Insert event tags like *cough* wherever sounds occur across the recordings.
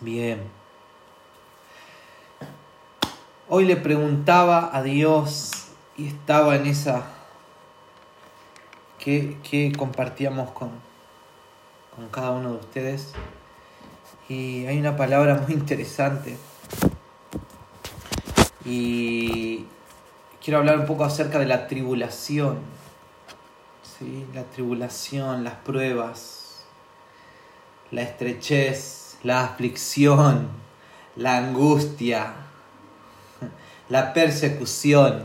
Bien. Hoy le preguntaba a Dios y estaba en esa que, compartíamos con, con cada uno de ustedes. Y hay una palabra muy interesante. Y quiero hablar un poco acerca de la tribulación. ¿sí? La tribulación, las pruebas, la estrechez, la aflicción, la angustia, la persecución.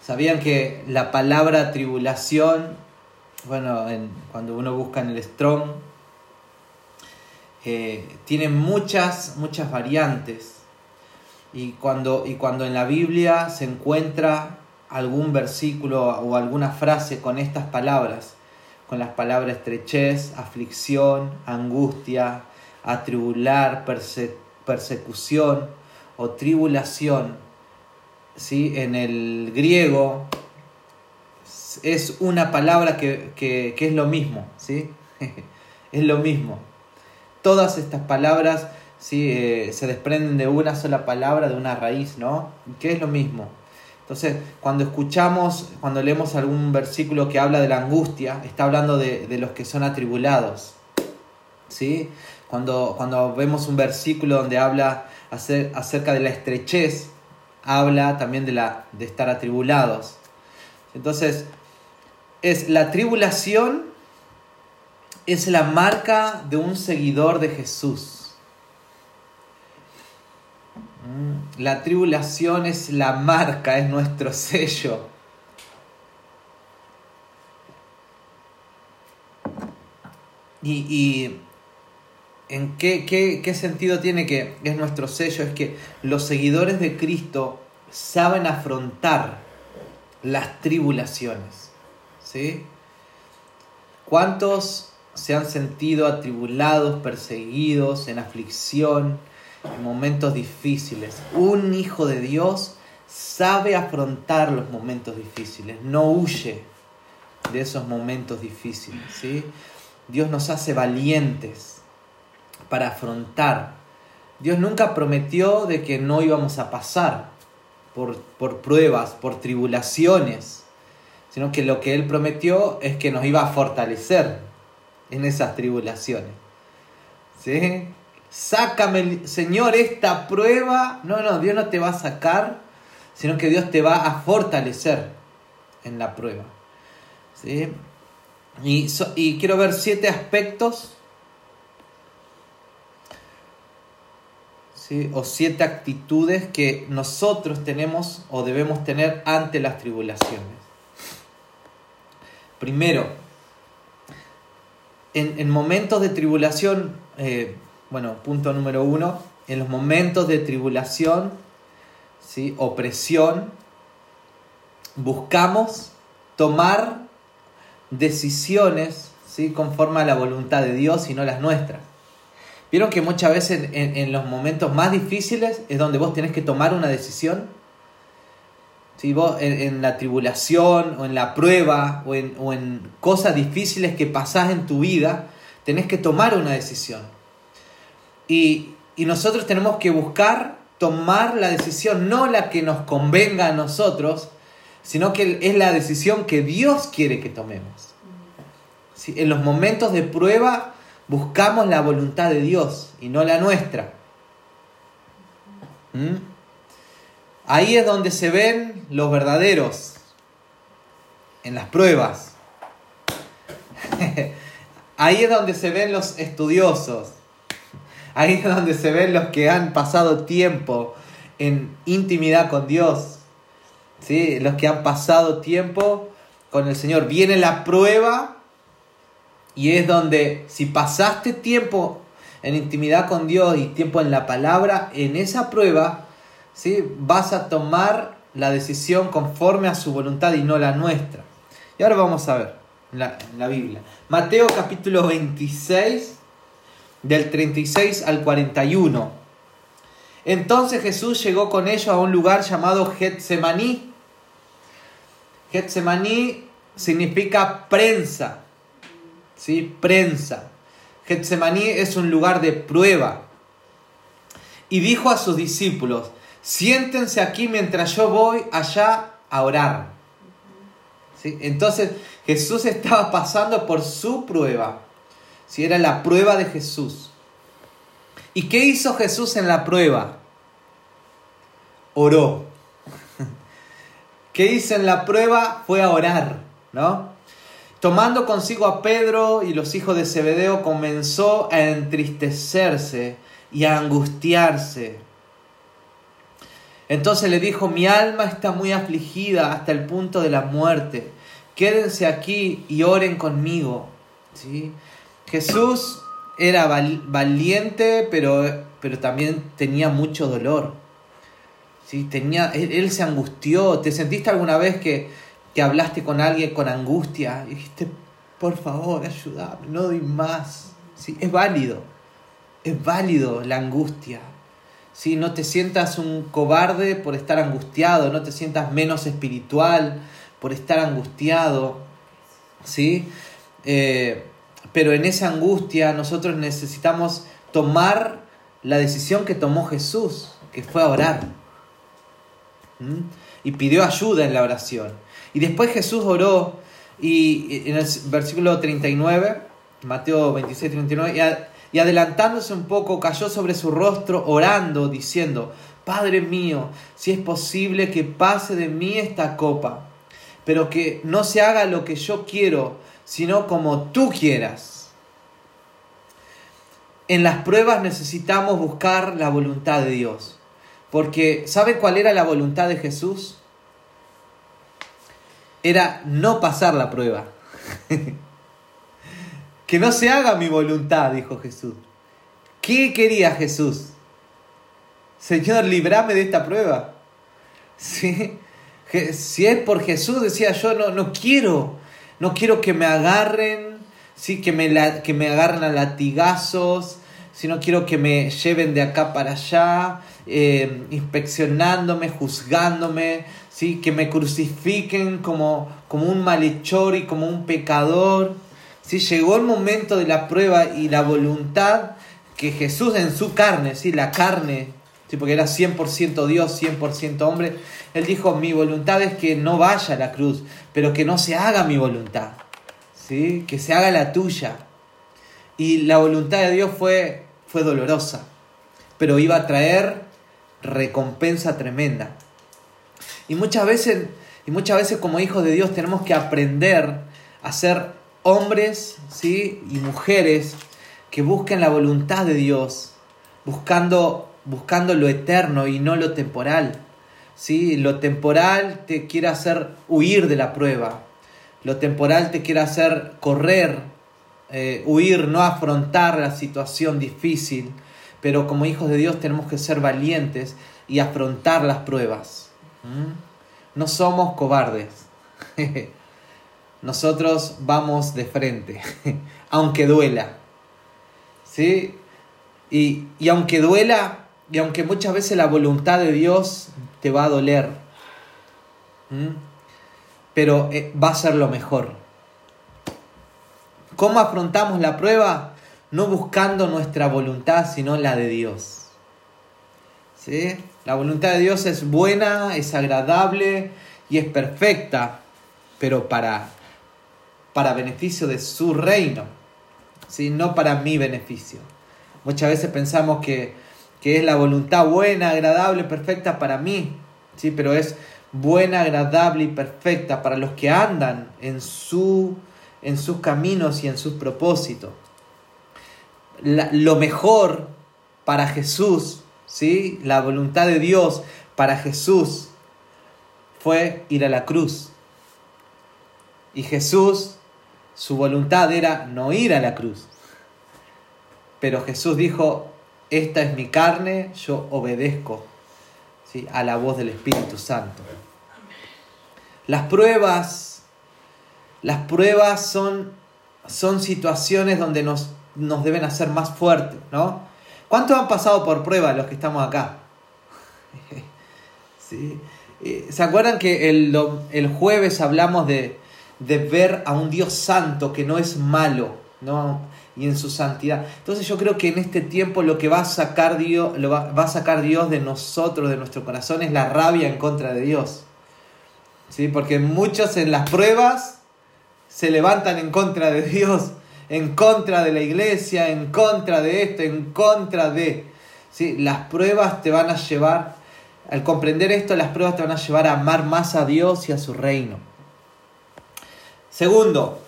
¿Sabían que la palabra tribulación, bueno, cuando uno busca en el Strong, eh, tiene muchas, muchas variantes. Y cuando, y cuando en la Biblia se encuentra algún versículo o alguna frase con estas palabras, con las palabras estrechez, aflicción, angustia, atribular, persecución o tribulación, ¿sí? en el griego es una palabra que, que, es lo mismo, ¿sí? *laughs* es lo mismo. Todas estas palabras ¿sí? Eh, se desprenden de una sola palabra, de una raíz, ¿no? Que es lo mismo. Entonces, cuando escuchamos, cuando leemos algún versículo que habla de la angustia, está hablando de, de los que son atribulados. ¿sí? Cuando, cuando vemos un versículo donde habla acerca de la estrechez, habla también de, la, de estar atribulados. Entonces, es la tribulación es la marca de un seguidor de Jesús. Mm, la tribulación es la marca, es nuestro sello. Y, ¿En qué, sentido tiene que es nuestro sello? Es que los seguidores de Cristo saben afrontar las tribulaciones. ¿Sí? ¿Cuántos se han sentido atribulados, perseguidos, en aflicción, en momentos difíciles? Un hijo de Dios sabe afrontar los momentos difíciles, no huye de esos momentos difíciles. ¿sí? Dios nos hace valientes para afrontar. Dios nunca prometió de que no íbamos a pasar por, por pruebas, por tribulaciones, sino que lo que Él prometió es que nos iba a fortalecer en esas tribulaciones. ¿Sí? Sácame, Señor, esta prueba. No, no, Dios no te va a sacar, sino que Dios te va a fortalecer en la prueba. ¿Sí? Y, y quiero ver siete aspectos o siete actitudes que nosotros tenemos o debemos tener ante las tribulaciones. Primero, en, momentos de tribulación, eh, bueno, punto número uno, en los momentos de tribulación, ¿sí? opresión, buscamos tomar decisiones ¿sí? conforme a la voluntad de Dios y no las nuestras. Vieron que muchas veces en, los momentos más difíciles es donde vos tenés que tomar una decisión. Si vos en, la tribulación o en la prueba o en, cosas difíciles que pasás en tu vida, tenés que tomar una decisión. Y, y nosotros tenemos que buscar tomar la decisión, no la que nos convenga a nosotros, sino que es la decisión que Dios quiere que tomemos. En los momentos de prueba buscamos la voluntad de Dios y no la nuestra. ¿Mm? Ahí es donde se ven los verdaderos, en las pruebas. *laughs* Ahí es donde se ven los estudiosos. Ahí es donde se ven los que han pasado tiempo en intimidad con Dios. ¿Sí? Los que han pasado tiempo con el Señor. Viene la prueba y es donde si pasaste tiempo en intimidad con Dios y tiempo en la palabra, en esa prueba, ¿sí? vas a tomar la decisión conforme a su voluntad y no la nuestra. Y ahora vamos a ver la, la Biblia. Mateo capítulo 26, del 36 al 41. Entonces Jesús llegó con ellos a un lugar llamado Getsemaní. Getsemaní significa prensa. ¿Sí? Prensa. Getsemaní es un lugar de prueba. y dijo a sus discípulos, siéntense aquí mientras yo voy allá a orar. ¿Sí? Entonces Jesús estaba pasando por su prueba. Si Era la prueba de Jesús. ¿Y qué hizo Jesús en la prueba? Oró. *laughs* ¿Qué hizo en la prueba? Fue a orar, ¿no? Tomando consigo a Pedro y los hijos de Zebedeo, comenzó a entristecerse y a angustiarse. Entonces le dijo, mi alma está muy afligida hasta el punto de la muerte. Quédense aquí y oren conmigo. ¿Sí? Jesús era valiente, pero, pero también tenía mucho dolor. ¿Sí? Tenía, él, se angustió. ¿Te sentiste alguna vez que, que hablaste con alguien con angustia? Y dijiste, por favor, ayúdame, no doy más. ¿Sí? Es válido. Es válido la angustia. ¿Sí? No te sientas un cobarde por estar angustiado, no te sientas menos espiritual por estar angustiado. ¿Sí? Eh, pero en esa angustia nosotros necesitamos tomar la decisión que tomó Jesús, que fue a orar. Y pidió ayuda en la oración. Y después Jesús oró y en el versículo 39, Mateo 26, 39, y adelantándose un poco cayó sobre su rostro orando, diciendo, Padre mío, si es posible que pase de mí esta copa, pero que no se haga lo que yo quiero, sino como tú quieras. En las pruebas necesitamos buscar la voluntad de Dios. Porque ¿sabe cuál era la voluntad de Jesús? Era no pasar la prueba. *laughs* que no se haga mi voluntad, dijo Jesús. ¿Qué quería Jesús? Señor, librame de esta prueba. ¿Sí? Si es por Jesús, decía yo, no, no quiero no quiero que me agarren, ¿sí? que, me que me agarren a latigazos, sino quiero que me lleven de acá para allá, eh, inspeccionándome, juzgándome, ¿sí? que me crucifiquen como, como un malhechor y como un pecador. ¿sí? Llegó el momento de la prueba y la voluntad que Jesús en su carne, ¿sí? la carne, ¿sí? porque era 100% Dios, 100% hombre, él dijo, mi voluntad es que no vaya a la cruz, pero que no se haga mi voluntad, ¿sí? que se haga la tuya. Y la voluntad de Dios fue, fue dolorosa, pero iba a traer recompensa tremenda. Y muchas veces, y muchas veces como hijos de Dios tenemos que aprender a ser hombres ¿sí? y mujeres que busquen la voluntad de Dios, buscando, buscando lo eterno y no lo temporal. ¿sí? Lo temporal te quiere hacer huir de la prueba, lo temporal te quiere hacer correr, eh, huir, no afrontar la situación difícil, pero como hijos de Dios tenemos que ser valientes y afrontar las pruebas. No somos cobardes. *laughs* Nosotros vamos de frente, *laughs* aunque duela. ¿Sí? Y, y aunque duela, y aunque muchas veces la voluntad de Dios te va a doler, pero eh, va a ser lo mejor. ¿Cómo afrontamos la prueba? No buscando nuestra voluntad, sino la de Dios. ¿Sí? La voluntad de Dios es buena, es agradable y es perfecta, pero para, para beneficio de su reino, ¿sí? no para mi beneficio. Muchas veces pensamos que que es la voluntad buena, agradable, perfecta para mí, ¿sí? pero es buena, agradable y perfecta para los que andan en, su, en sus caminos y en sus propósitos. Lo mejor para Jesús, ¿sí? la voluntad de Dios para Jesús fue ir a la cruz. Y Jesús, su voluntad era no ir a la cruz. Pero Jesús dijo, esta es mi carne, yo obedezco ¿sí? a la voz del Espíritu Santo. Las pruebas, las pruebas son, son situaciones donde nos, nos deben hacer más fuertes, ¿no? ¿Cuántos han pasado por pruebas los que estamos acá? *laughs* ¿Sí? Eh, ¿Se acuerdan que el, el jueves hablamos de, de ver a un Dios santo que no es malo, ¿no? y en su santidad. Entonces yo creo que en este tiempo lo que va a sacar Dios, lo va, a sacar Dios de nosotros, de nuestro corazón, es la rabia en contra de Dios. ¿Sí? Porque muchos en las pruebas se levantan en contra de Dios, en contra de la iglesia, en contra de esto, en contra de... ¿Sí? Las pruebas te van a llevar, al comprender esto, las pruebas te van a llevar a amar más a Dios y a su reino. Segundo,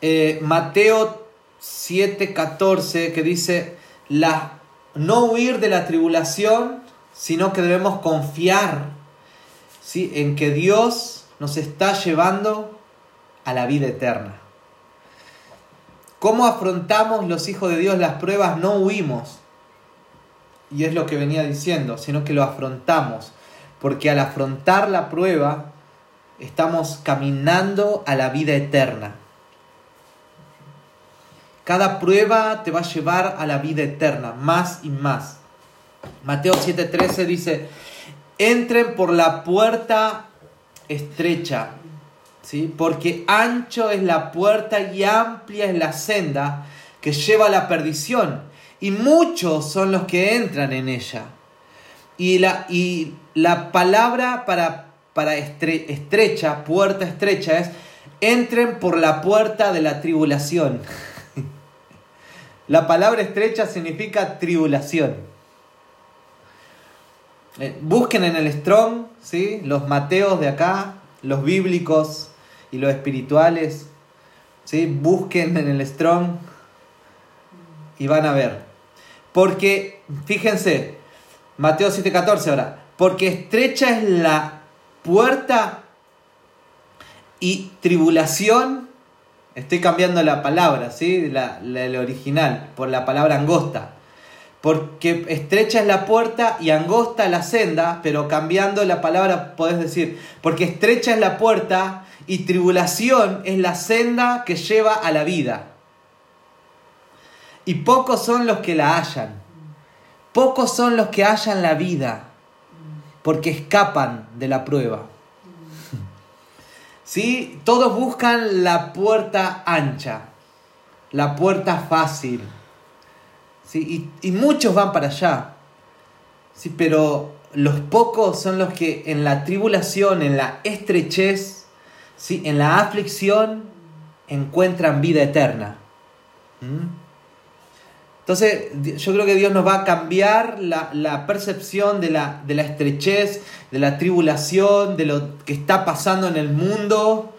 eh, Mateo 7:14 que dice, la, no huir de la tribulación, sino que debemos confiar ¿sí? en que Dios nos está llevando a la vida eterna. ¿Cómo afrontamos los hijos de Dios las pruebas? No huimos. Y es lo que venía diciendo, sino que lo afrontamos porque al afrontar la prueba estamos caminando a la vida eterna. Cada prueba te va a llevar a la vida eterna, más y más. Mateo 7:13 dice, entren por la puerta estrecha, ¿sí? porque ancho es la puerta y amplia es la senda que lleva a la perdición, y muchos son los que entran en ella. Y la, y la palabra para, para estrecha, puerta estrecha, es entren por la puerta de la tribulación. *laughs* la palabra estrecha significa tribulación. Eh, busquen en el Strong, ¿sí? los Mateos de acá, los bíblicos y los espirituales. ¿sí? Busquen en el Strong y van a ver. Porque, fíjense, Mateo 7:14 ahora, porque estrecha es la puerta y tribulación, estoy cambiando la palabra, ¿sí? La, el original, por la palabra angosta. Porque estrecha es la puerta y angosta la senda, pero cambiando la palabra podés decir, porque estrecha es la puerta y tribulación es la senda que lleva a la vida. Y pocos son los que la hallan. Pocos son los que hallan la vida porque escapan de la prueba. *laughs* ¿Sí? Todos buscan la puerta ancha, la puerta fácil. Y, muchos van para allá. ¿Sí? Pero los pocos son los que en la tribulación, en la estrechez, ¿sí? en la aflicción, encuentran vida eterna. ¿Mm? Entonces, yo creo que Dios nos va a cambiar la, percepción de la, de la, estrechez, de la tribulación, de lo que está pasando en el mundo.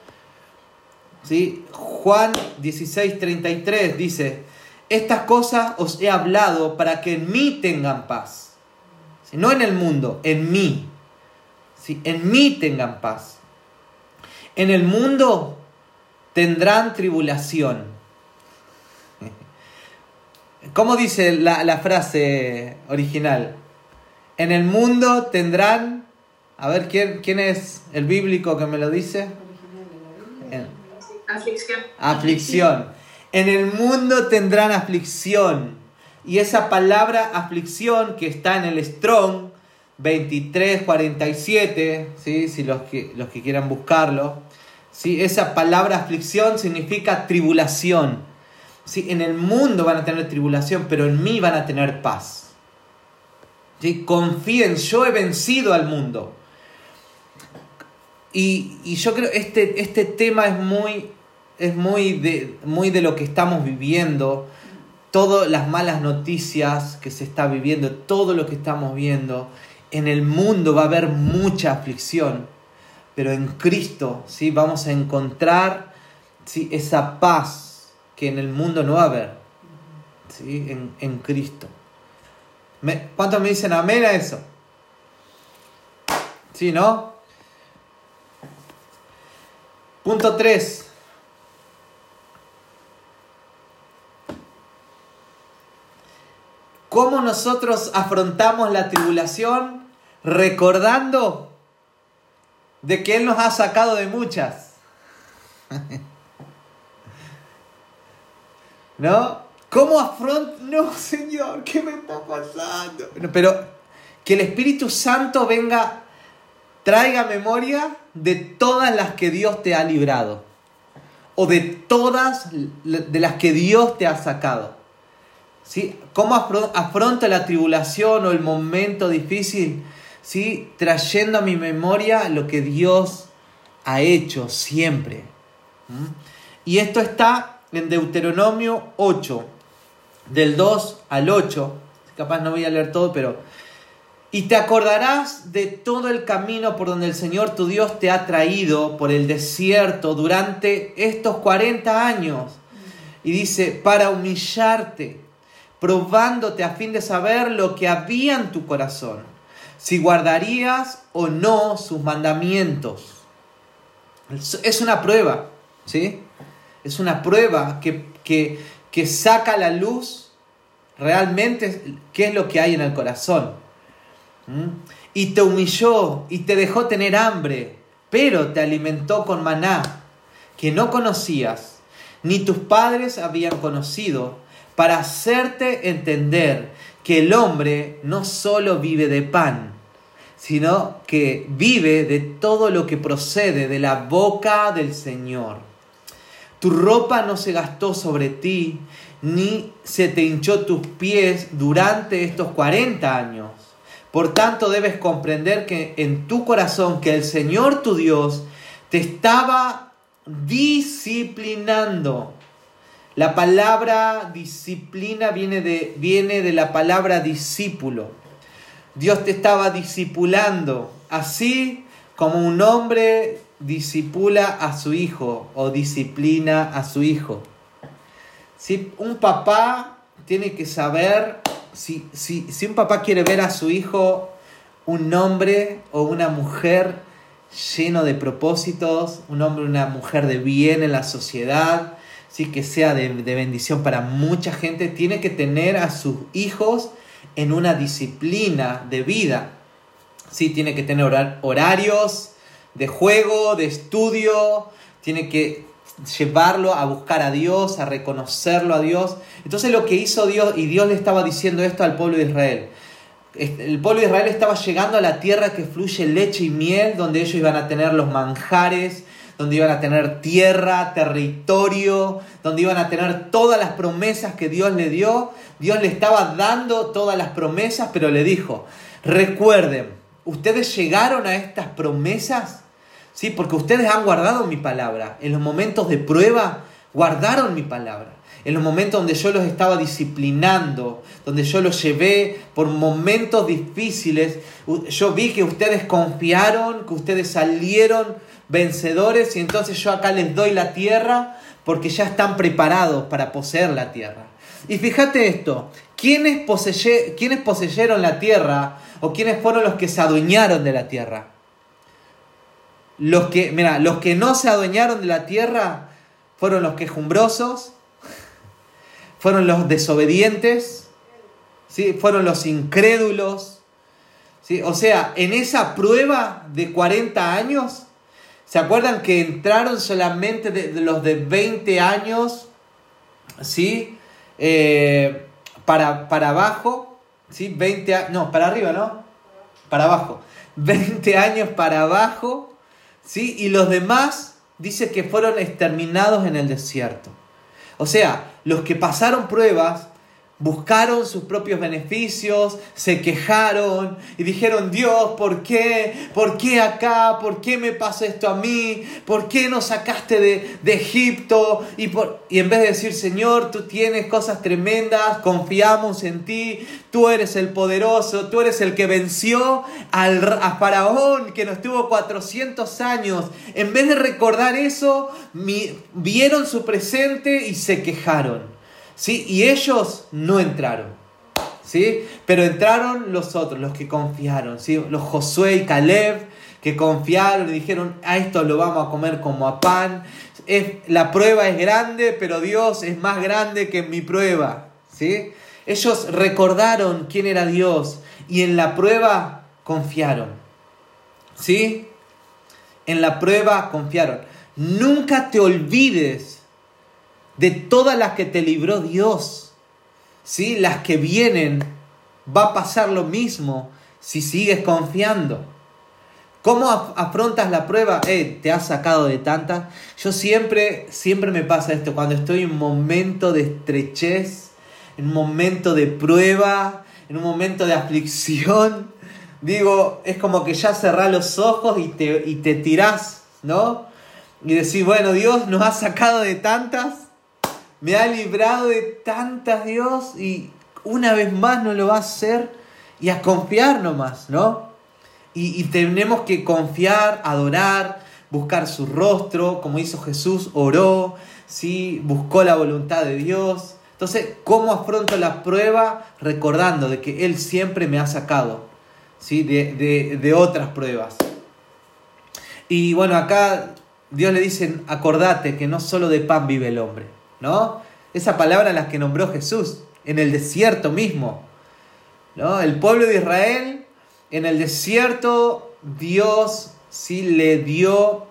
¿Sí? Juan 16, 33 dice, estas cosas os he hablado para que en mí tengan paz. No en el mundo, en mí. ¿Sí? En mí tengan paz. En el mundo tendrán tribulación ¿Cómo dice la, frase original? En el mundo tendrán... A ver, ¿quién, ¿quién es el bíblico que me lo dice? Aflicción. Aflicción. En el mundo tendrán aflicción. Y esa palabra aflicción que está en el Strong 2347, ¿sí? si los que, los que quieran buscarlo, ¿sí? esa palabra aflicción significa tribulación ¿sí? En el mundo van a tener tribulación, pero en mí van a tener paz. ¿Sí? Confíen, yo he vencido al mundo. Y, yo creo que este, este tema es muy, es muy de, muy de lo que estamos viviendo. Todas las malas noticias que se está viviendo, todo lo que estamos viendo. En el mundo va a haber mucha aflicción, pero en Cristo ¿sí? vamos a encontrar ¿sí? esa paz que en el mundo no va a haber, ¿sí? en, en Cristo. ¿Cuántos me dicen amén a eso? ¿Sí, no? Punto 3. ¿Cómo nosotros afrontamos la tribulación recordando de que Él nos ha sacado de muchas? *laughs* ¿No? ¿Cómo afronto? No, Señor, ¿qué me está pasando? Pero que el Espíritu Santo venga traiga memoria de todas las que Dios te ha librado o de todas de las que Dios te ha sacado. ¿Sí? ¿Cómo afronta la tribulación o el momento difícil? ¿Sí? Trayendo a mi memoria lo que Dios ha hecho siempre. ¿Mm? Y esto está en Deuteronomio 8, del 2 al 8. Capaz no voy a leer todo, pero y te acordarás de todo el camino por donde el Señor tu Dios te ha traído por el desierto durante estos 40 años. Y dice, para humillarte, probándote a fin de saber lo que había en tu corazón, si guardarías o no sus mandamientos. Es una prueba, ¿sí? Es una prueba que, que, que saca a la luz realmente qué es lo que hay en el corazón. Y te humilló y te dejó tener hambre, pero te alimentó con maná, que no conocías, ni tus padres habían conocido, para hacerte entender que el hombre no solo vive de pan, sino que vive de todo lo que procede de la boca del Señor. Tu ropa no se gastó sobre ti, ni se te hinchó tus pies durante estos 40 años. Por tanto, debes comprender que en tu corazón que el Señor tu Dios te estaba disciplinando. La palabra disciplina viene de, viene de la palabra discípulo. Dios te estaba discipulando, así como un hombre disipula a su hijo o disciplina a su hijo. Si un papá tiene que saber si, si, un papá quiere ver a su hijo un hombre o una mujer lleno de propósitos, un hombre o una mujer de bien en la sociedad, ¿sí? que sea de, bendición para mucha gente, tiene que tener a sus hijos en una disciplina de vida. ¿sí? Tiene que tener horarios de juego, de estudio, tiene que llevarlo a buscar a Dios, a reconocerlo a Dios. Entonces lo que hizo Dios, y Dios le estaba diciendo esto al pueblo de Israel, el pueblo de Israel estaba llegando a la tierra que fluye leche y miel, donde ellos iban a tener los manjares, donde iban a tener tierra, territorio, donde iban a tener todas las promesas que Dios le dio. Dios le estaba dando todas las promesas, pero le dijo, recuerden, ustedes llegaron a estas promesas ¿sí? Porque ustedes han guardado mi palabra. En los momentos de prueba, guardaron mi palabra. En los momentos donde yo los estaba disciplinando, donde yo los llevé por momentos difíciles, yo vi que ustedes confiaron, que ustedes salieron vencedores y entonces yo acá les doy la tierra porque ya están preparados para poseer la tierra. Y fíjate esto, ¿quiénes, ¿quiénes poseyeron la tierra o quiénes fueron los que se adueñaron de la tierra? Los que, mira, los que no se adueñaron de la tierra fueron los quejumbrosos, fueron los desobedientes, ¿sí? fueron los incrédulos. ¿sí? O sea, en esa prueba de 40 años, ¿se acuerdan que entraron solamente de, los de 20 años? ¿Sí? Eh, para, para abajo, ¿sí? 20 no, para arriba, ¿no? Para abajo. *laughs* 20 años para abajo ¿sí? Y los demás dice que fueron exterminados en el desierto. O sea, los que pasaron pruebas buscaron sus propios beneficios, se quejaron y dijeron, Dios, ¿por qué? ¿Por qué acá? ¿Por qué me pasa esto a mí? ¿Por qué nos sacaste de, Egipto? Y, por, y en vez de decir, Señor, tú tienes cosas tremendas, confiamos en ti, tú eres el poderoso, tú eres el que venció al, a Faraón que nos tuvo 400 años. En vez de recordar eso, vieron su presente y se quejaron. ¿Sí? Y ellos no entraron, ¿sí? Pero entraron los otros, los que confiaron, ¿sí? Los Josué y Caleb, que confiaron y dijeron, a esto lo vamos a comer como a pan. Es, la prueba es grande, pero Dios es más grande que mi prueba, ¿sí? Ellos recordaron quién era Dios y en la prueba confiaron, ¿sí? En la prueba confiaron. Nunca te olvides de todas las que te libró Dios. ¿sí? Las que vienen, va a pasar lo mismo si sigues confiando. ¿Cómo afrontas la prueba? Eh, te has sacado de tantas. Yo siempre, siempre me pasa esto, cuando estoy en un momento de estrechez, en un momento de prueba, en un momento de aflicción, digo, es como que ya cerrás los ojos y te, y te tirás, ¿no? Y decís, bueno, Dios nos ha sacado de tantas, me ha librado de tantas, Dios, y una vez más no lo va a hacer, y a confiar nomás, ¿no? Y, tenemos que confiar, adorar, buscar su rostro, como hizo Jesús, oró, ¿sí? buscó la voluntad de Dios. Entonces, ¿cómo afronto la prueba? Recordando de que Él siempre me ha sacado ¿sí? de, de otras pruebas. Y bueno, acá Dios le dice, acordate que no solo de pan vive el hombre, ¿no? Esa palabra la que nombró Jesús en el desierto mismo, ¿no? El pueblo de Israel en el desierto Dios sí le dio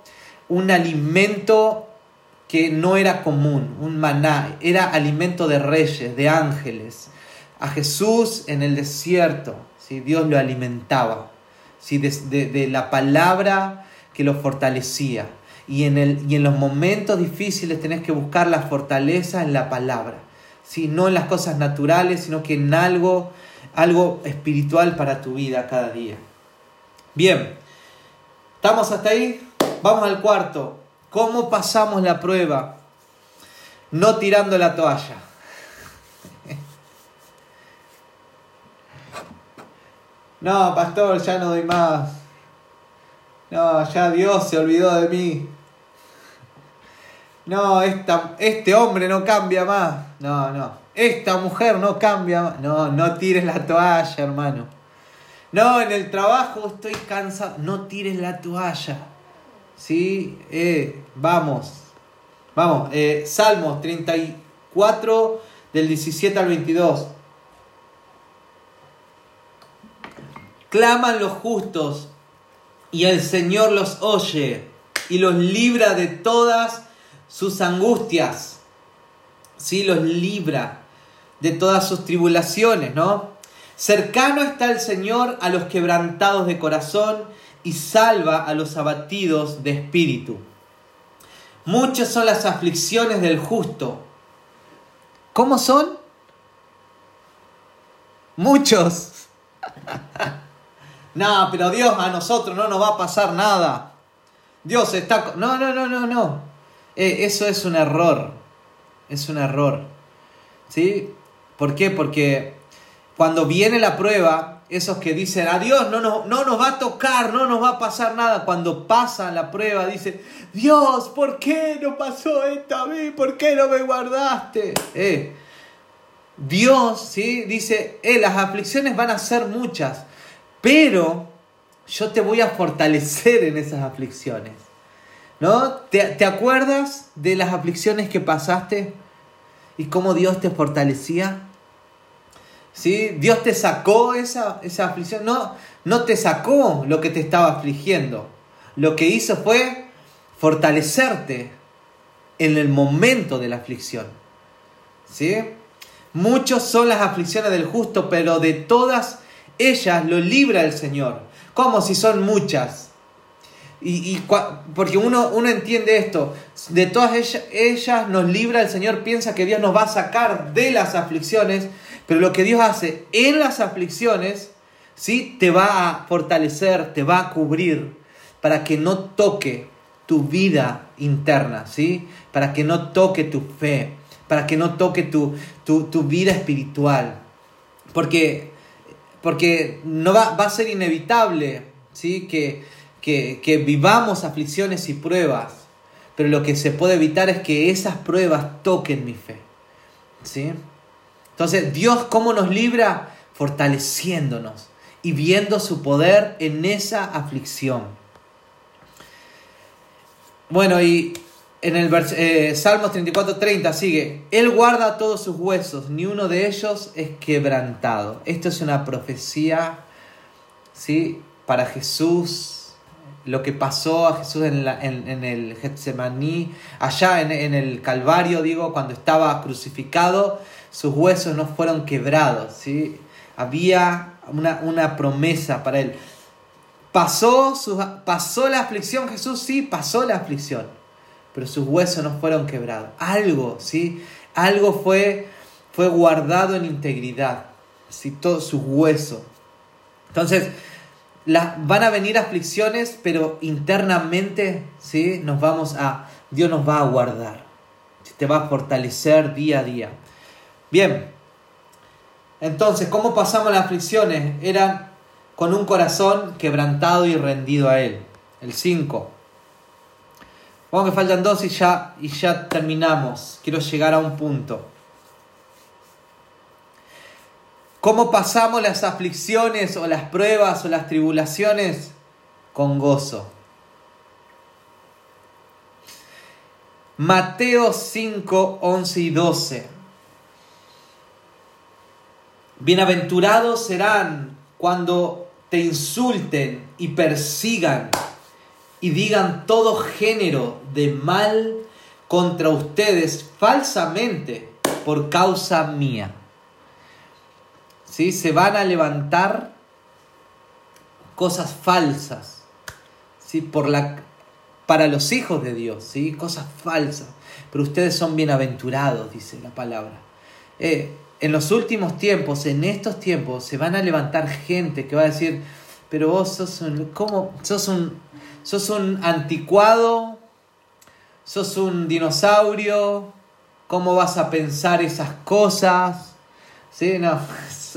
un alimento que no era común, un maná, era alimento de reyes, de ángeles. A Jesús en el desierto, ¿sí? Dios lo alimentaba, ¿sí? de, la palabra que lo fortalecía. Y en, el, y en los momentos difíciles tenés que buscar la fortaleza en la palabra, ¿sí? no en las cosas naturales, sino que en algo algo espiritual para tu vida cada día. Bien, ¿estamos hasta ahí? Vamos al cuarto. ¿Cómo pasamos la prueba? No tirando la toalla. *laughs* No, pastor, ya no doy más. No, ya Dios se olvidó de mí. No, esta, este hombre no cambia más. No, no esta mujer no cambia, no, no tires la toalla, hermano. No, en el trabajo estoy cansado, no tires la toalla. ¿Sí? Eh, vamos, vamos, eh, Salmos 34 del 17 al 22. Claman los justos y el Señor los oye y los libra de todas sus angustias. Sí, los libra de todas sus tribulaciones, ¿no? Cercano está el Señor a los quebrantados de corazón y salva a los abatidos de espíritu. Muchas son las aflicciones del justo. ¿Cómo son? Muchos. *laughs* no, pero Dios a nosotros no nos va a pasar nada. Dios está... No, no, no, no, no. Eh, eso es un error. Es un error. ¿Sí? ¿Por qué? Porque cuando viene la prueba, esos que dicen, adiós, no, no, no nos va a tocar, no nos va a pasar nada, cuando pasa la prueba, dicen, Dios, ¿por qué no pasó esto a mí? ¿Por qué no me guardaste? Eh, Dios, ¿sí? Dice, eh, las aflicciones van a ser muchas, pero yo te voy a fortalecer en esas aflicciones. ¿No? ¿Te, ¿Te acuerdas de las aflicciones que pasaste? y cómo Dios te fortalecía. ¿Sí? Dios te sacó esa, esa aflicción. No, no te sacó lo que te estaba afligiendo. Lo que hizo fue fortalecerte en el momento de la aflicción. ¿Sí? Muchos son las aflicciones del justo, pero de todas ellas lo libra el Señor. ¿Cómo si son muchas? Y, porque uno, uno entiende esto, de todas ellas, nos libra el Señor, piensa que Dios nos va a sacar de las aflicciones, pero lo que Dios hace en las aflicciones, ¿sí? te va a fortalecer, te va a cubrir, para que no toque tu vida interna, ¿sí? para que no toque tu fe, para que no toque tu, tu, vida espiritual, porque, porque no va, va a ser inevitable ¿sí? que que, vivamos aflicciones y pruebas, pero lo que se puede evitar es que esas pruebas toquen mi fe. ¿Sí? Entonces, Dios, ¿cómo nos libra? Fortaleciéndonos y viendo su poder en esa aflicción. Bueno, y en el eh, Salmos 34:30 sigue, Él guarda todos sus huesos, ni uno de ellos es quebrantado. Esto es una profecía ¿sí? para Jesús, lo que pasó a Jesús en, en, el Getsemaní, allá en, el Calvario, digo, cuando estaba crucificado, sus huesos no fueron quebrados, ¿sí? Había una, una promesa para él. Pasó, pasó la aflicción, Jesús sí, pasó la aflicción, pero sus huesos no fueron quebrados. Algo, ¿sí? Algo fue, fue guardado en integridad, ¿sí? Todos sus huesos. Entonces, van a venir aflicciones, pero internamente, ¿sí? Nos vamos a, Dios nos va a guardar, te va a fortalecer día a día. Bien, entonces, ¿cómo pasamos las aflicciones? Eran con un corazón quebrantado y rendido a Él. El 5. Vamos que faltan dos y ya, y ya terminamos. Quiero llegar a un punto. ¿Cómo pasamos las aflicciones o las pruebas o las tribulaciones? Con gozo. Mateo 5, 11 y 12. Bienaventurados serán cuando te insulten y persigan y digan todo género de mal contra ustedes falsamente por causa mía. ¿Sí? Se van a levantar cosas falsas ¿sí? por la, para los hijos de Dios, ¿sí? cosas falsas. Pero ustedes son bienaventurados, dice la palabra. Eh, en los últimos tiempos, en estos tiempos, se van a levantar gente que va a decir, pero vos sos un, ¿cómo? Sos un, sos un anticuado, sos un dinosaurio, ¿cómo vas a pensar esas cosas? ¿Sí? No,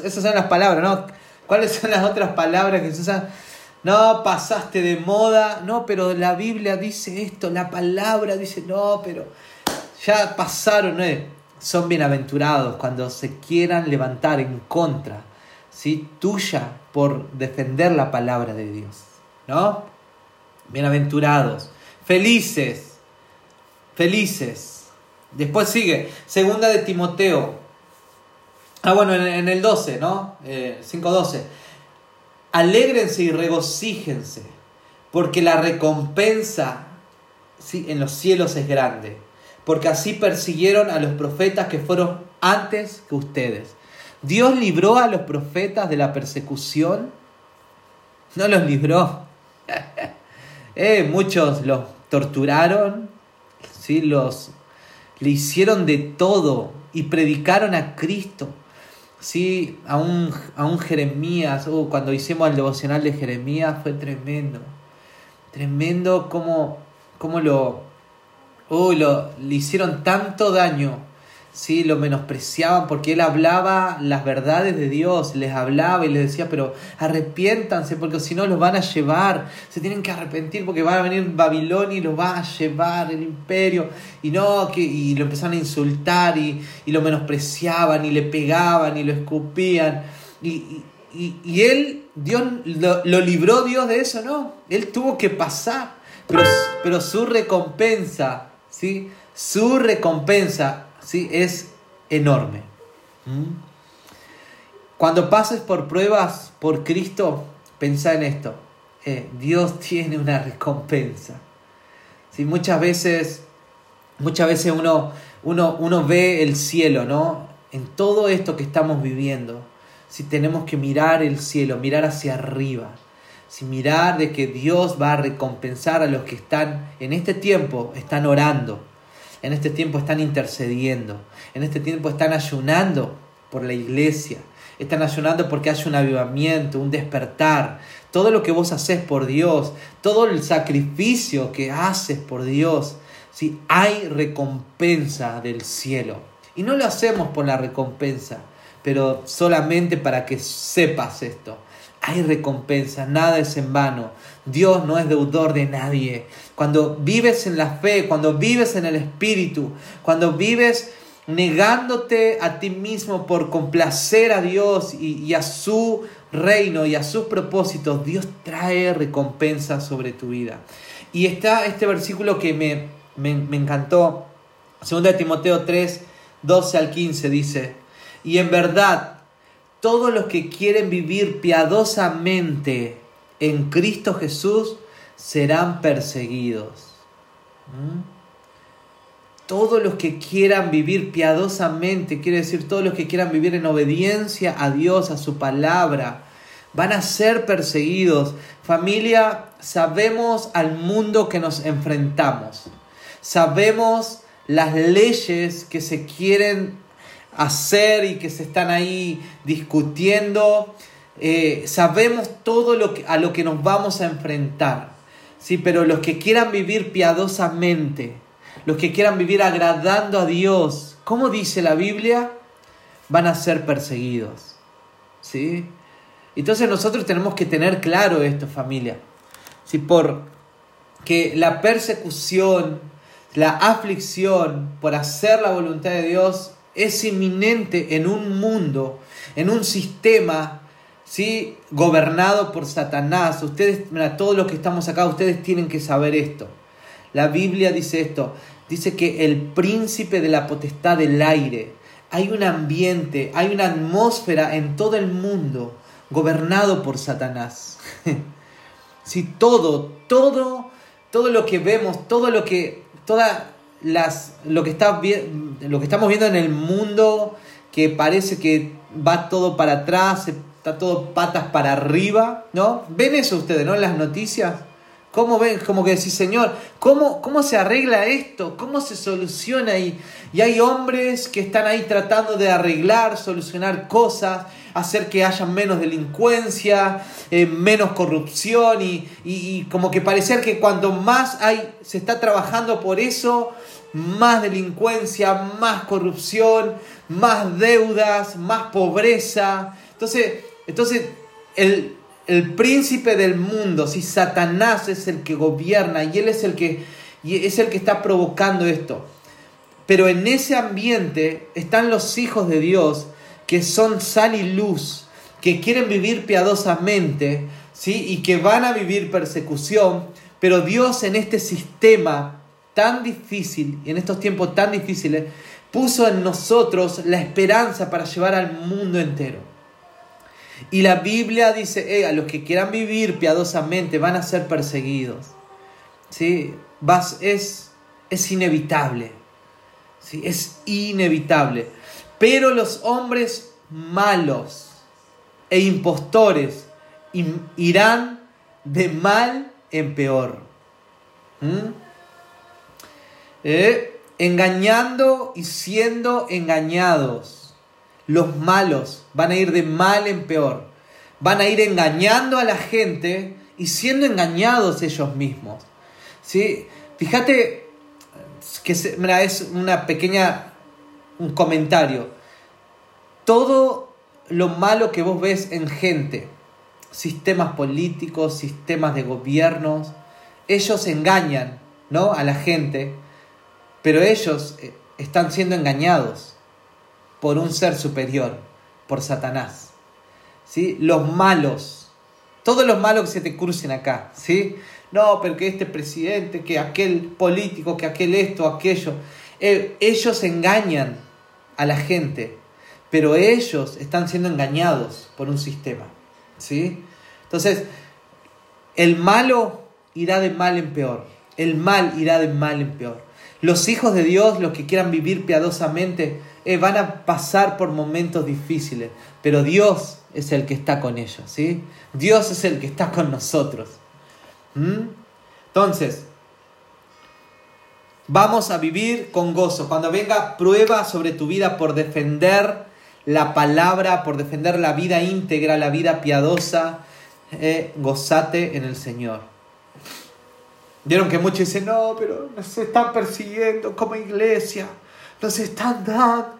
esas son las palabras, ¿no? ¿Cuáles son las otras palabras que se usan? No, pasaste de moda, no, pero la Biblia dice esto, la palabra dice, no, pero ya pasaron, ¿no? son bienaventurados cuando se quieran levantar en contra ¿sí? tuya por defender la palabra de Dios. ¿No? Bienaventurados, felices, felices. Después sigue, segunda de Timoteo. Ah, bueno, en, el 12, ¿no? Eh, 5.12. Alégrense y regocíjense, porque la recompensa ¿sí? en los cielos es grande porque así persiguieron a los profetas que fueron antes que ustedes. Dios libró a los profetas de la persecución. No los libró. *laughs* eh, muchos los torturaron, ¿sí? los, le hicieron de todo y predicaron a Cristo. Sí, a un, a un Jeremías, uh, cuando hicimos el devocional de Jeremías fue tremendo. Tremendo como, como lo, uy, lo, le hicieron tanto daño, ¿sí? lo menospreciaban porque él hablaba las verdades de Dios, les hablaba y les decía, pero arrepiéntanse porque si no los van a llevar, se tienen que arrepentir porque va a venir Babilonia y los va a llevar el imperio, y no, que, y lo empezaron a insultar y, y lo menospreciaban y le pegaban y lo escupían, y, y, y él, Dios, lo, lo libró Dios de eso, no, él tuvo que pasar. Pero, pero, su recompensa ¿sí? su recompensa ¿sí? es enorme. ¿Mm? Cuando pases por pruebas por Cristo, pensá en esto. Eh, Dios *laughs* tiene una recompensa. ¿Sí? Muchas veces, muchas veces uno, uno, uno ve el cielo, ¿no? En todo esto que estamos viviendo, si tenemos que mirar el cielo, mirar hacia arriba, sin mirar de que Dios va a recompensar a los que están en este tiempo, están orando, en este tiempo están intercediendo, en este tiempo están ayunando por la iglesia, están ayunando porque hay un avivamiento, un despertar. Todo lo que vos haces por Dios, todo el sacrificio que haces por Dios, si hay recompensa del cielo. Y no lo hacemos por la recompensa, pero solamente para que sepas esto hay recompensa, nada es en vano. Dios no es deudor de nadie. Cuando vives en la fe, cuando vives en el Espíritu, cuando vives negándote a ti mismo por complacer a Dios y, a su reino y a sus propósitos, Dios trae recompensa sobre tu vida. Y está este versículo que me, me, me encantó, 2 Timoteo 3, 12 al 15 dice, y en verdad, todos los que quieren vivir piadosamente en Cristo Jesús serán perseguidos. ¿Mm? Todos los que quieran vivir piadosamente, quiere decir todos los que quieran vivir en obediencia a Dios, a su palabra, van a ser perseguidos. Familia, sabemos al mundo que nos enfrentamos. Sabemos las leyes que se quieren hacer y que se están ahí discutiendo. Eh, sabemos todo lo que, a lo que nos vamos a enfrentar. Sí, pero los que quieran vivir piadosamente, los que quieran vivir agradando a Dios, como dice la Biblia, van a ser perseguidos. ¿Sí? Entonces nosotros tenemos que tener claro esto, familia. Si por que la persecución, la aflicción por hacer la voluntad de Dios es inminente en un mundo, en un sistema, ¿sí? gobernado por Satanás. Ustedes, mira, todos los que estamos acá, ustedes tienen que saber esto. La Biblia dice esto, dice que el príncipe de la potestad del aire, hay un ambiente, hay una atmósfera en todo el mundo gobernado por Satanás. *laughs* si todo, todo, todo lo que vemos, todo lo que, todas las, lo que está lo que estamos viendo en el mundo, que parece que va todo para atrás, está todo patas para arriba, ¿no? ¿Ven eso ustedes, no? En las noticias. ¿Cómo ven? Como que decís, Señor, ¿cómo, ¿cómo se arregla esto? ¿Cómo se soluciona? Y, y hay hombres que están ahí tratando de arreglar, solucionar cosas, hacer que haya menos delincuencia, eh, menos corrupción y, como que parecer que cuanto más hay, se está trabajando por eso, más delincuencia, más corrupción, más deudas, más pobreza. Entonces, entonces el, el príncipe del mundo, si Satanás es el que gobierna y él es el que, y es el que está provocando esto. Pero en ese ambiente están los hijos de Dios que son sal y luz, que quieren vivir piadosamente, ¿sí? Y que van a vivir persecución, pero Dios en este sistema tan difícil, en estos tiempos tan difíciles, puso en nosotros la esperanza para llevar al mundo entero. Y la Biblia dice, a los que quieran vivir piadosamente van a ser perseguidos. ¿Sí? Vas, es, es inevitable. ¿Sí? Es inevitable. Pero los hombres malos e impostores irán de mal en peor. ¿Mm? Eh, engañando y siendo engañados. Los malos van a ir de mal en peor. Van a ir engañando a la gente y siendo engañados ellos mismos. ¿Sí? Fíjate que es una pequeña un comentario. Todo lo malo que vos ves en gente, sistemas políticos, sistemas de gobiernos, ellos engañan, ¿no? a la gente, pero ellos eh, están siendo engañados por un ser superior, por Satanás. ¿Sí? Los malos, todos los malos que se te crucen acá, ¿sí? No, pero que este presidente, que aquel político, que aquel esto, aquello, eh, ellos engañan a la gente, pero ellos están siendo engañados por un sistema. ¿sí? Entonces, el malo irá de mal en peor, el mal irá de mal en peor. Los hijos de Dios, los que quieran vivir piadosamente, eh, van a pasar por momentos difíciles, pero Dios es el que está con ellos, ¿sí? Dios es el que está con nosotros. Entonces, Vamos a vivir con gozo. Cuando venga prueba sobre tu vida por defender la palabra, por defender la vida íntegra, la vida piadosa, eh, gozate en el Señor. Vieron que muchos dicen, no, pero nos están persiguiendo como iglesia, nos están dando,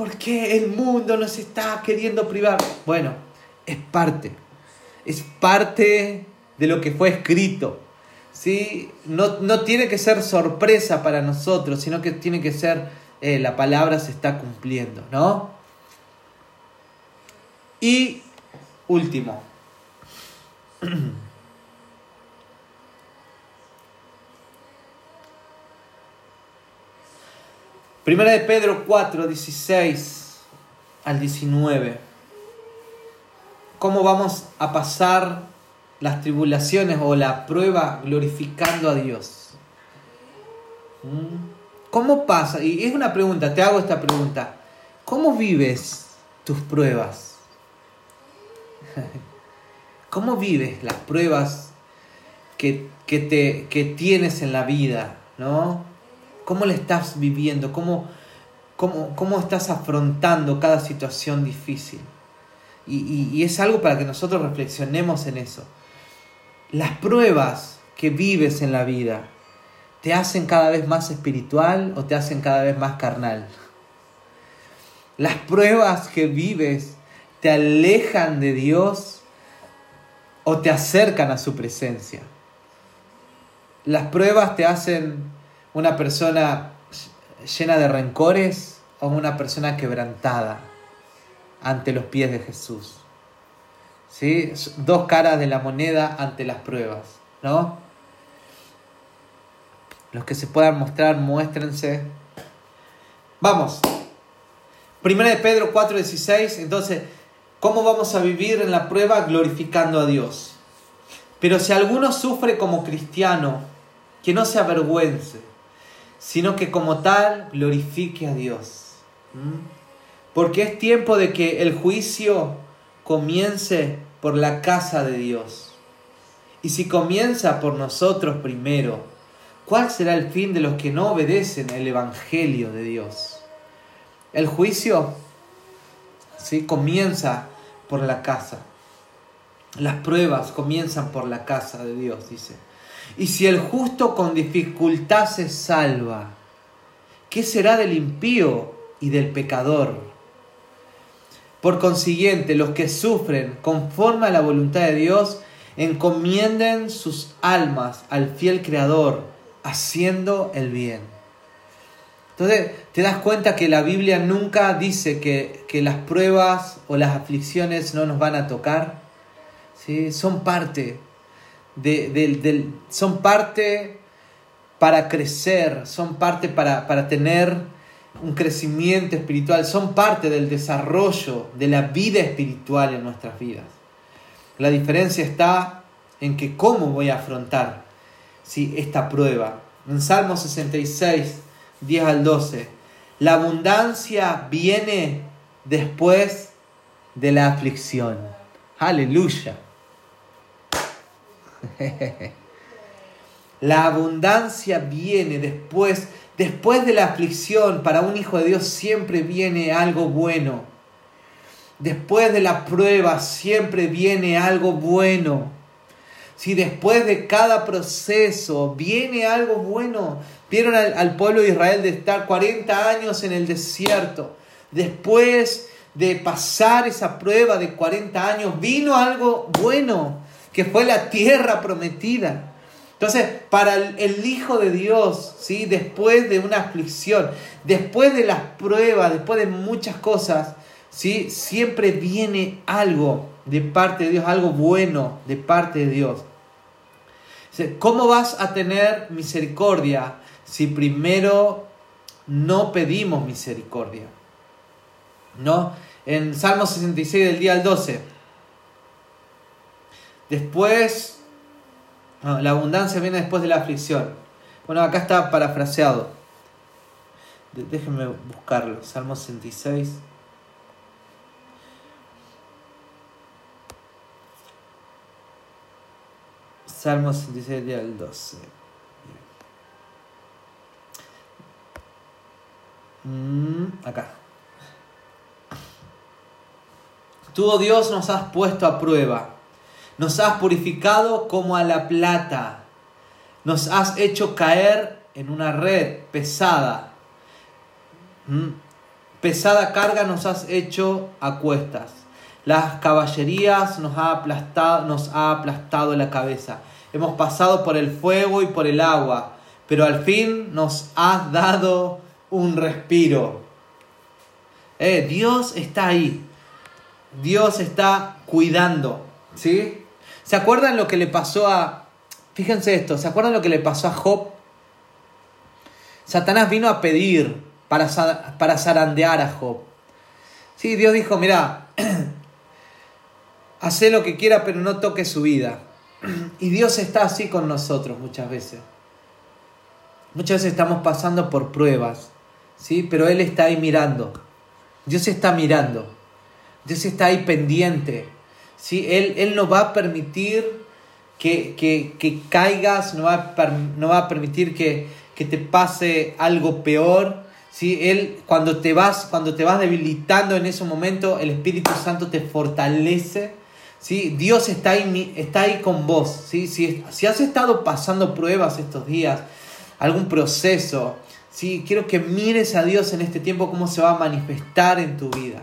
¿por qué el mundo nos está queriendo privar? Bueno, es parte, es parte de lo que fue escrito. ¿sí? No, tiene que ser sorpresa para nosotros, sino que tiene que ser eh, la palabra se está cumpliendo, ¿no? Y último. *clears throat* Primera de Pedro 4, 16 al 19. ¿Cómo vamos a pasar las tribulaciones o la prueba glorificando a Dios? ¿Mm? ¿Cómo pasa? Y es una pregunta, te hago esta pregunta. ¿Cómo vives tus pruebas? *laughs* ¿Cómo vives las pruebas que, te, que tienes en la vida? ¿no? ¿Cómo le estás viviendo? ¿Cómo, cómo, cómo estás afrontando cada situación difícil? Y, y es algo para que nosotros reflexionemos en eso. Las pruebas que vives en la vida, ¿te hacen cada vez más espiritual o te hacen cada vez más carnal? Las pruebas que vives te alejan de Dios o te acercan a su presencia. Las pruebas te hacen una persona llena de rencores o una persona quebrantada ante los pies de Jesús. ¿Sí? Dos caras de la moneda ante las pruebas, ¿no? Los que se puedan mostrar, muéstrense. Vamos. Primera de Pedro 4:16, entonces, ¿cómo vamos a vivir en la prueba glorificando a Dios? Pero si alguno sufre como cristiano, que no se avergüence, sino que como tal glorifique a Dios. Porque es tiempo de que el juicio comience por la casa de Dios. Y si comienza por nosotros primero, ¿cuál será el fin de los que no obedecen el Evangelio de Dios? El juicio ¿sí? comienza por la casa. Las pruebas comienzan por la casa de Dios, dice. Y si el justo con dificultad se salva, ¿qué será del impío y del pecador? Por consiguiente, los que sufren conforme a la voluntad de Dios, encomienden sus almas al fiel Creador, haciendo el bien. Entonces, te das cuenta que la Biblia nunca dice que, las pruebas o las aflicciones no nos van a tocar. ¿sí? Son parte de, son parte para crecer, son parte para, para tener un crecimiento espiritual, son parte del desarrollo de la vida espiritual en nuestras vidas. La diferencia está en que cómo voy a afrontar si esta prueba. En Salmo 66, 10 al 12, la abundancia viene después de la aflicción. Aleluya. *laughs* La abundancia viene después, después de la aflicción. Para un hijo de Dios siempre viene algo bueno. Después de la prueba siempre viene algo bueno. Si después de cada proceso viene algo bueno, vieron al, al, pueblo de Israel de estar 40 años en el desierto, después de pasar esa prueba de 40 años, vino algo bueno que fue la tierra prometida. Entonces, para el, Hijo de Dios, ¿sí? después de una aflicción, después de las pruebas, después de muchas cosas, ¿sí? siempre viene algo de parte de Dios, algo bueno de parte de Dios. ¿Cómo vas a tener misericordia si primero no pedimos misericordia? ¿No? En Salmo 66 del día al 12. Después, la abundancia viene después de la aflicción. Bueno, acá está parafraseado. Déjenme buscarlo. Salmo 66. Salmo 66, día del 12. Mm, acá. Tú, oh Dios, nos has puesto a prueba nos has purificado como a la plata. Nos has hecho caer en una red pesada. ¿Mm? Pesada carga nos has hecho a cuestas. Las caballerías nos ha aplastado, nos ha aplastado la cabeza. Hemos pasado por el fuego y por el agua, pero al fin nos has dado un respiro. Eh, Dios está ahí. Dios está cuidando. ¿Sí? ¿Se acuerdan lo que le pasó a... Fíjense esto, ¿se acuerdan lo que le pasó a Job? Satanás vino a pedir para, para zarandear a Job. Sí, Dios dijo, mira, *clears throat* hace lo que quiera, pero no toque su vida. *clears throat* Y Dios está así con nosotros muchas veces. Muchas veces estamos pasando por pruebas, ¿sí? Pero Él está ahí mirando. Dios está mirando. Dios está ahí pendiente ¿sí? Él, él no va a permitir que, que, caigas, no va, a, no va a permitir que, que te pase algo peor. ¿sí? Él, cuando te, vas, cuando te vas debilitando en ese momento, el Espíritu Santo te fortalece. ¿sí? Dios está ahí, está ahí con vos. ¿sí? Si, si has estado pasando pruebas estos días, algún proceso, ¿sí? quiero que mires a Dios en este tiempo, cómo se va a manifestar en tu vida.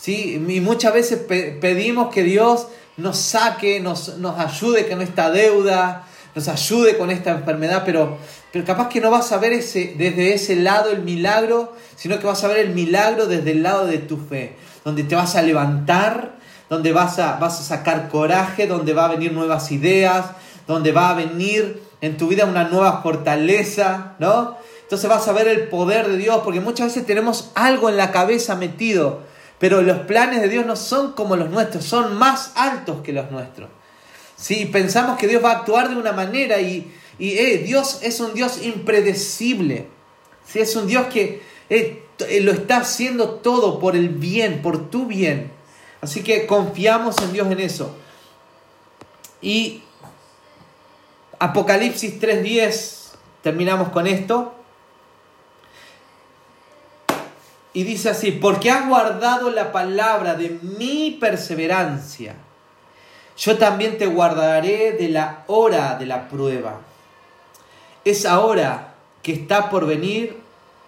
¿Sí? Y muchas veces pedimos que Dios nos saque, nos, nos ayude con esta deuda, nos ayude con esta enfermedad, pero, pero capaz que no vas a ver ese, desde ese lado el milagro, sino que vas a ver el milagro desde el lado de tu fe, donde te vas a levantar, donde vas a, vas a sacar coraje, donde va a venir nuevas ideas, donde va a venir en tu vida una nueva fortaleza, ¿no? Entonces vas a ver el poder de Dios, porque muchas veces tenemos algo en la cabeza metido, pero los planes de Dios no son como los nuestros, son más altos que los nuestros. Sí, pensamos que Dios va a actuar de una manera y, eh, Dios es un Dios impredecible. ¿sí? Es un Dios que eh, eh, lo está haciendo todo por el bien, por tu bien. Así que confiamos en Dios en eso. Y Apocalipsis 3.10, terminamos con esto. Y dice así, porque has guardado la palabra de mi perseverancia, yo también te guardaré de la hora de la prueba. Esa hora que está por venir,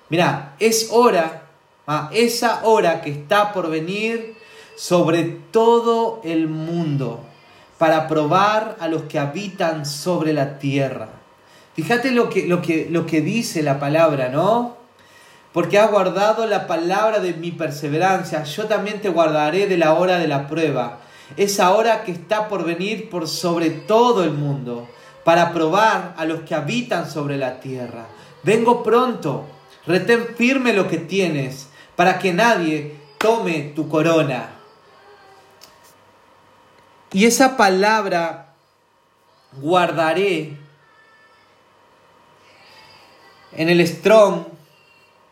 mira, es hora, ah, esa hora que está por venir sobre todo el mundo para probar a los que habitan sobre la tierra. Fíjate lo que, lo que, lo que dice la palabra, ¿no? Porque has guardado la palabra de mi perseverancia, yo también te guardaré de la hora de la prueba, esa hora que está por venir por sobre todo el mundo, para probar a los que habitan sobre la tierra. Vengo pronto, retén firme lo que tienes, para que nadie tome tu corona. Y esa palabra guardaré en el Strong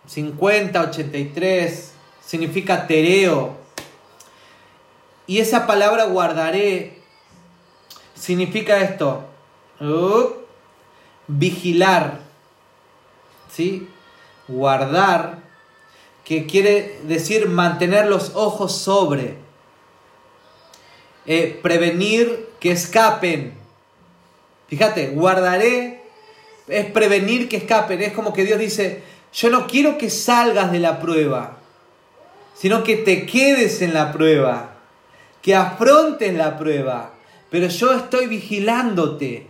50, 83, significa tereo. Y esa palabra guardaré significa esto, uh, vigilar, ¿sí? Guardar, que quiere decir mantener los ojos sobre, eh, prevenir que escapen. Fíjate, guardaré es prevenir que escapen, es como que Dios dice, yo no quiero que salgas de la prueba, sino que te quedes en la prueba, que afrontes la prueba. Pero yo estoy vigilándote,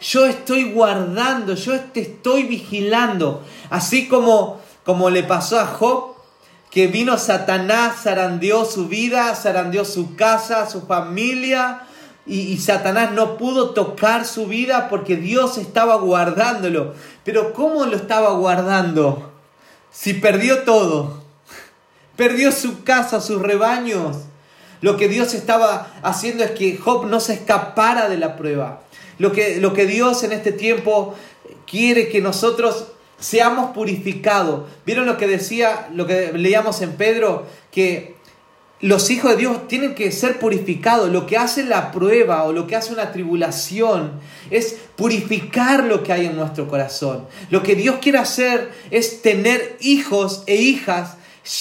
yo estoy guardando, yo te estoy vigilando. Así como, como le pasó a Job, que vino Satanás, zarandeó su vida, zarandeó su casa, su familia, y, Satanás no pudo tocar su vida porque Dios estaba guardándolo. Pero ¿cómo lo estaba guardando? Si perdió todo, perdió su casa, sus rebaños. Lo que Dios estaba haciendo es que Job no se escapara de la prueba. Lo que, lo que Dios en este tiempo quiere que nosotros seamos purificados. ¿Vieron lo que decía, lo que leíamos en Pedro? Que los hijos de Dios tienen que ser purificados. Lo que hace la prueba o lo que hace una tribulación es purificar lo que hay en nuestro corazón. Lo que Dios quiere hacer es tener hijos e hijas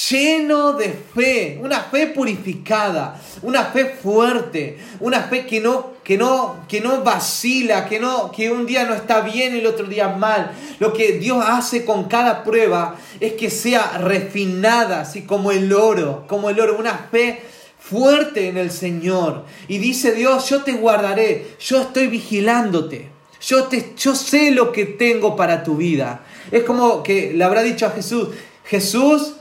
lleno de fe, una fe purificada, una fe fuerte, una fe que no, que no, que no vacila, que, no, que un día no está bien y el otro día mal. Lo que Dios hace con cada prueba es que sea refinada, así como el oro, como el oro, una fe fuerte en el Señor. Y dice Dios, yo te guardaré, yo estoy vigilándote. Yo, te, yo sé lo que tengo para tu vida. Es como que le habrá dicho a Jesús, Jesús,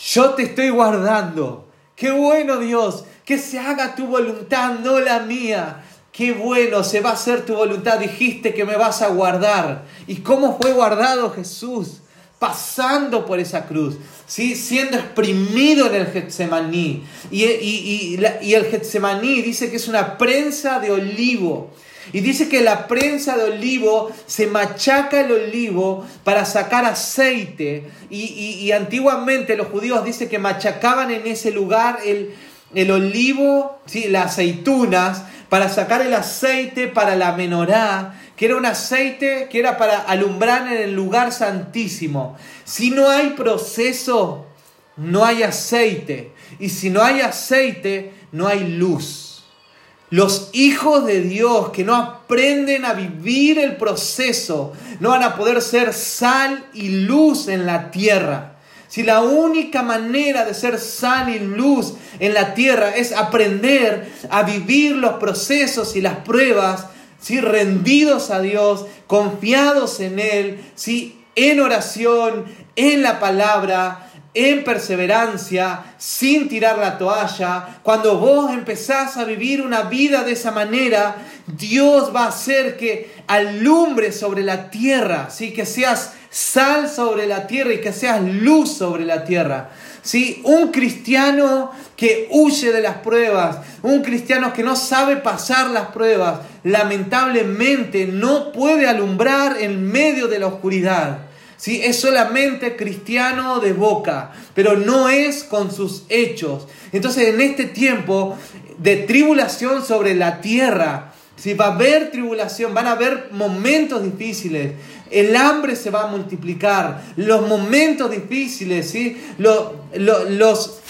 yo te estoy guardando. Qué bueno Dios, que se haga tu voluntad, no la mía. Qué bueno, se va a hacer tu voluntad. Dijiste que me vas a guardar. ¿Y cómo fue guardado Jesús? Pasando por esa cruz, ¿sí? siendo exprimido en el Getsemaní. Y, y, y el Getsemaní dice que es una prensa de olivo. Y dice que la prensa de olivo se machaca el olivo para sacar aceite. Y, antiguamente los judíos dicen que machacaban en ese lugar el, el olivo, ¿sí? las aceitunas, para sacar el aceite para la menorá, que era un aceite que era para alumbrar en el lugar santísimo. Si no hay proceso, no hay aceite. Y si no hay aceite, no hay luz. Los hijos de Dios que no aprenden a vivir el proceso no van a poder ser sal y luz en la tierra. Si la única manera de ser sal y luz en la tierra es aprender a vivir los procesos y las pruebas, si rendidos a Dios, confiados en Él, si en oración, en la palabra, en perseverancia, sin tirar la toalla, cuando vos empezás a vivir una vida de esa manera, Dios va a hacer que alumbre sobre la tierra, ¿sí? que seas sal sobre la tierra y que seas luz sobre la tierra. ¿Sí? Un cristiano que huye de las pruebas, un cristiano que no sabe pasar las pruebas, lamentablemente no puede alumbrar en medio de la oscuridad. ¿sí? Es solamente cristiano de boca, pero no es con sus hechos. Entonces en este tiempo de tribulación sobre la tierra, si va a haber tribulación, van a haber momentos difíciles, el hambre se va a multiplicar, los momentos difíciles, ¿sí? los, los,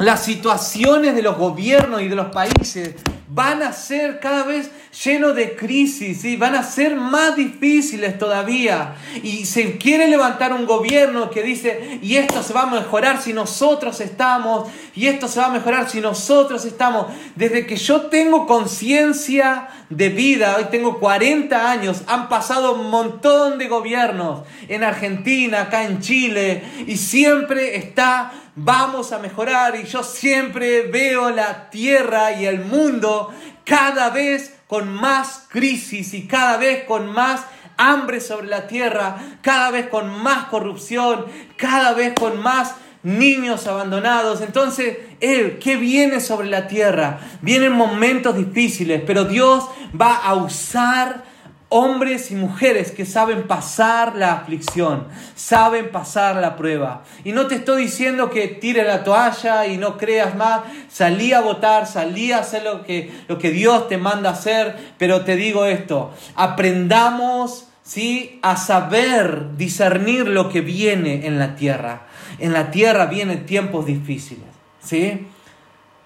las situaciones de los gobiernos y de los países van a ser cada vez llenos de crisis y van a ser más difíciles todavía. Y se quiere levantar un gobierno que dice, y esto se va a mejorar si nosotros estamos, y esto se va a mejorar si nosotros estamos. Desde que yo tengo conciencia de vida, hoy tengo 40 años, han pasado un montón de gobiernos en Argentina, acá en Chile, y siempre está vamos a mejorar y yo siempre veo la tierra y el mundo cada vez con más crisis y cada vez con más hambre sobre la tierra, cada vez con más corrupción, cada vez con más niños abandonados. Entonces, Él, ¿qué viene sobre la tierra? Vienen momentos difíciles, pero Dios va a usar hombres y mujeres que saben pasar la aflicción, saben pasar la prueba. Y no te estoy diciendo que tire la toalla y no creas más, salí a votar, salí a hacer lo que, lo que Dios te manda hacer, pero te digo esto, aprendamos ¿sí? a saber discernir lo que viene en la tierra. En la tierra vienen tiempos difíciles, ¿sí?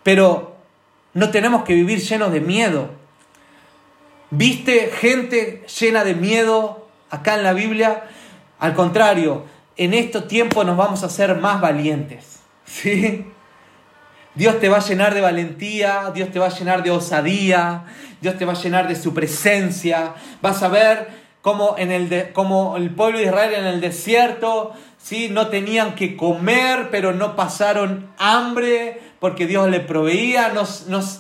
Pero no tenemos que vivir llenos de miedo. ¿Viste gente llena de miedo acá en la Biblia? Al contrario, en estos tiempos nos vamos a hacer más valientes. ¿sí? Dios te va a llenar de valentía, Dios te va a llenar de osadía, Dios te va a llenar de su presencia. Vas a ver cómo, en el, el pueblo de Israel en el desierto ¿sí? no tenían que comer, pero no pasaron hambre porque Dios le proveía, no,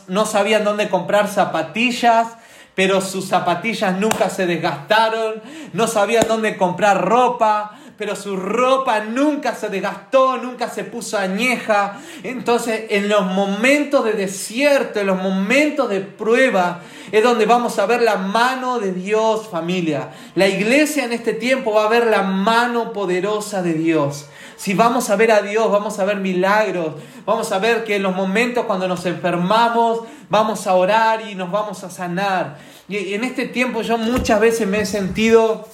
no sabían dónde comprar zapatillas pero sus zapatillas nunca se desgastaron, no sabían dónde comprar ropa, pero su ropa nunca se desgastó, nunca se puso añeja. Entonces, en los momentos de desierto, en los momentos de prueba, es donde vamos a ver la mano de Dios, familia. La iglesia en este tiempo va a ver la mano poderosa de Dios. Si vamos a ver a Dios, vamos a ver milagros, vamos a ver que en los momentos cuando nos enfermamos, vamos a orar y nos vamos a sanar. Y en este tiempo yo muchas veces me he sentido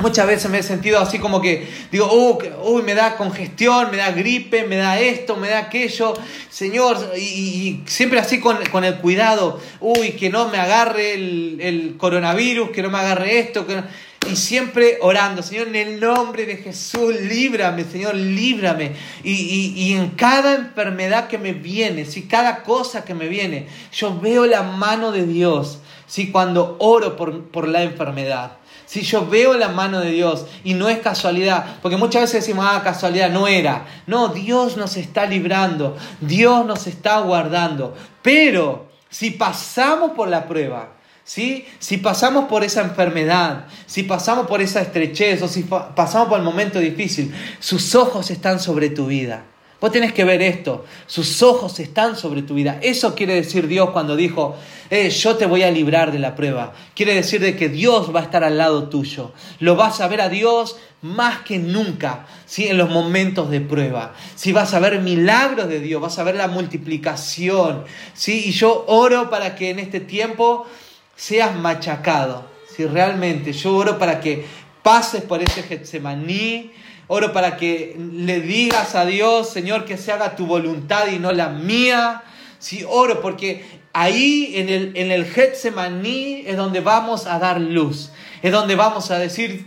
Muchas veces me he sentido así como que digo, oh, uy, me da congestión, me da gripe, me da esto, me da aquello. Señor, y, siempre así con, el cuidado, uy, que no me agarre el, coronavirus, que no me agarre esto. Que y siempre orando, Señor, en el nombre de Jesús, líbrame, Señor, líbrame. Y, en cada enfermedad que me viene, si cada cosa que me viene, yo veo la mano de Dios, si cuando oro por, por la enfermedad. Si yo veo la mano de Dios y no es casualidad, porque muchas veces decimos, ah, casualidad, no era. No, Dios nos está librando, Dios nos está guardando. Pero si pasamos por la prueba, ¿sí? si pasamos por esa enfermedad, si pasamos por esa estrechez o si pasamos por el momento difícil, sus ojos están sobre tu vida. Vos tenés que ver esto. Sus ojos están sobre tu vida. Eso quiere decir Dios cuando dijo, eh, yo te voy a librar de la prueba. Quiere decir de que Dios va a estar al lado tuyo. Lo vas a ver a Dios más que nunca, ¿sí? en los momentos de prueba. Si vas a ver milagros de Dios, vas a ver la multiplicación. ¿sí? Y yo oro para que en este tiempo seas machacado. Si realmente yo oro para que pases por ese Getsemaní Oro para que le digas a Dios, Señor, que se haga tu voluntad y no la mía. Sí, oro porque ahí en el, en el Getsemaní es donde vamos a dar luz. Es donde vamos a decir,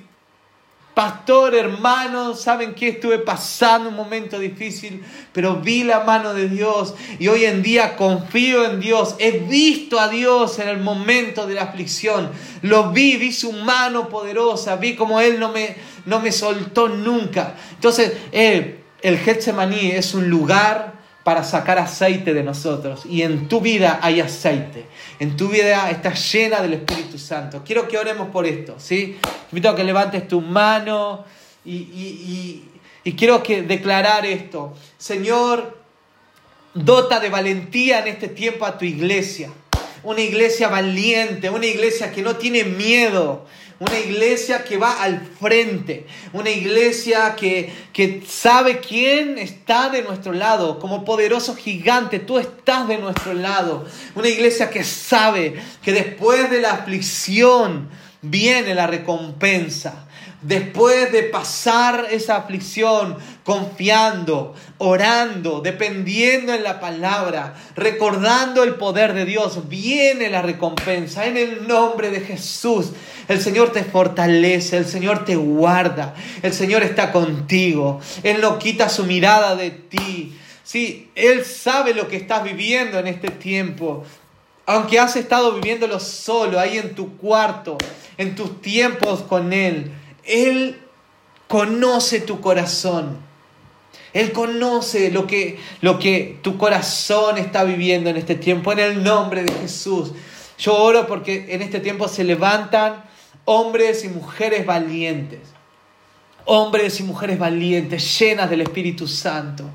Pastor, hermano, saben que estuve pasando un momento difícil, pero vi la mano de Dios y hoy en día confío en Dios. He visto a Dios en el momento de la aflicción. Lo vi, vi su mano poderosa, vi como Él no me, no me soltó nunca. Entonces, eh, el Getsemaní es un lugar para sacar aceite de nosotros. Y en tu vida hay aceite. En tu vida está llena del Espíritu Santo. Quiero que oremos por esto, ¿sí? invito a que levantes tu mano y, y quiero que declarar esto. Señor, dota de valentía en este tiempo a tu iglesia. Una iglesia valiente, una iglesia que no tiene miedo, una iglesia que va al frente, una iglesia que, que sabe quién está de nuestro lado, como poderoso gigante, tú estás de nuestro lado, una iglesia que sabe que después de la aflicción viene la recompensa, después de pasar esa aflicción, confiando, orando, dependiendo en la palabra, recordando el poder de Dios, viene la recompensa en el nombre de Jesús. El Señor te fortalece, el Señor te guarda, el Señor está contigo, Él no quita su mirada de ti. Sí, Él sabe lo que estás viviendo en este tiempo. Aunque has estado viviéndolo solo, ahí en tu cuarto, en tus tiempos con Él, Él conoce tu corazón. Él conoce lo que, lo que tu corazón está viviendo en este tiempo, en el nombre de Jesús. Yo oro porque en este tiempo se levantan hombres y mujeres valientes. Hombres y mujeres valientes, llenas del Espíritu Santo.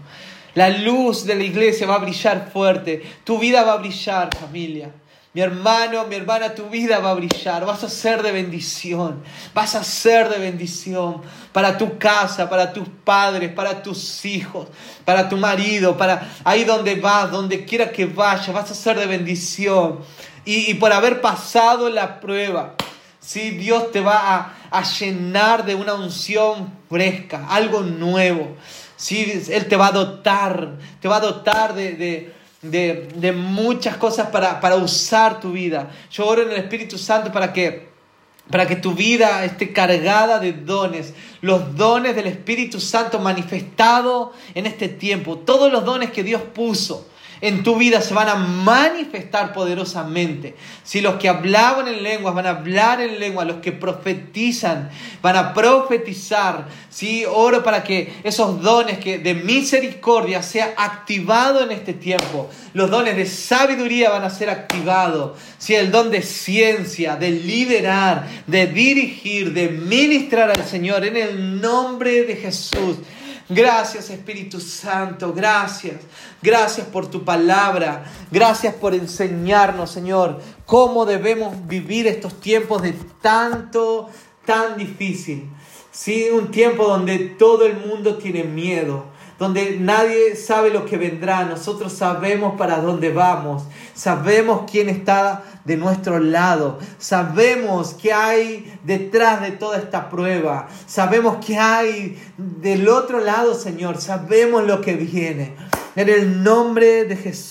La luz de la iglesia va a brillar fuerte. Tu vida va a brillar, familia. Mi hermano, mi hermana, tu vida va a brillar, vas a ser de bendición, vas a ser de bendición para tu casa, para tus padres, para tus hijos, para tu marido, para ahí donde vas, donde quiera que vayas, vas a ser de bendición. Y, por haber pasado la prueba, si Dios te va a, llenar de una unción fresca, algo nuevo. si Él te va a dotar, te va a dotar de de, muchas cosas para, para, usar tu vida. Yo oro en el Espíritu Santo para que, para que tu vida esté cargada de dones, los dones del Espíritu Santo manifestado en este tiempo, todos los dones que Dios puso en tu vida se van a manifestar poderosamente. Si los que hablaban en lenguas van a hablar en lengua, los que profetizan van a profetizar. Si oro para que esos dones que de misericordia sea activado en este tiempo. Los dones de sabiduría van a ser activados. Si el don de ciencia, de liderar, de dirigir, de ministrar al Señor en el nombre de Jesús. Gracias Espíritu Santo, gracias. Gracias por tu palabra. Gracias por enseñarnos, Señor, cómo debemos vivir estos tiempos de tanto, tan difícil. Sí, un tiempo donde todo el mundo tiene miedo, donde nadie sabe lo que vendrá. Nosotros sabemos para dónde vamos. Sabemos quién está de nuestro lado. Sabemos que hay detrás de toda esta prueba. Sabemos que hay del otro lado, Señor. Sabemos lo que viene. En el nombre de Jesús.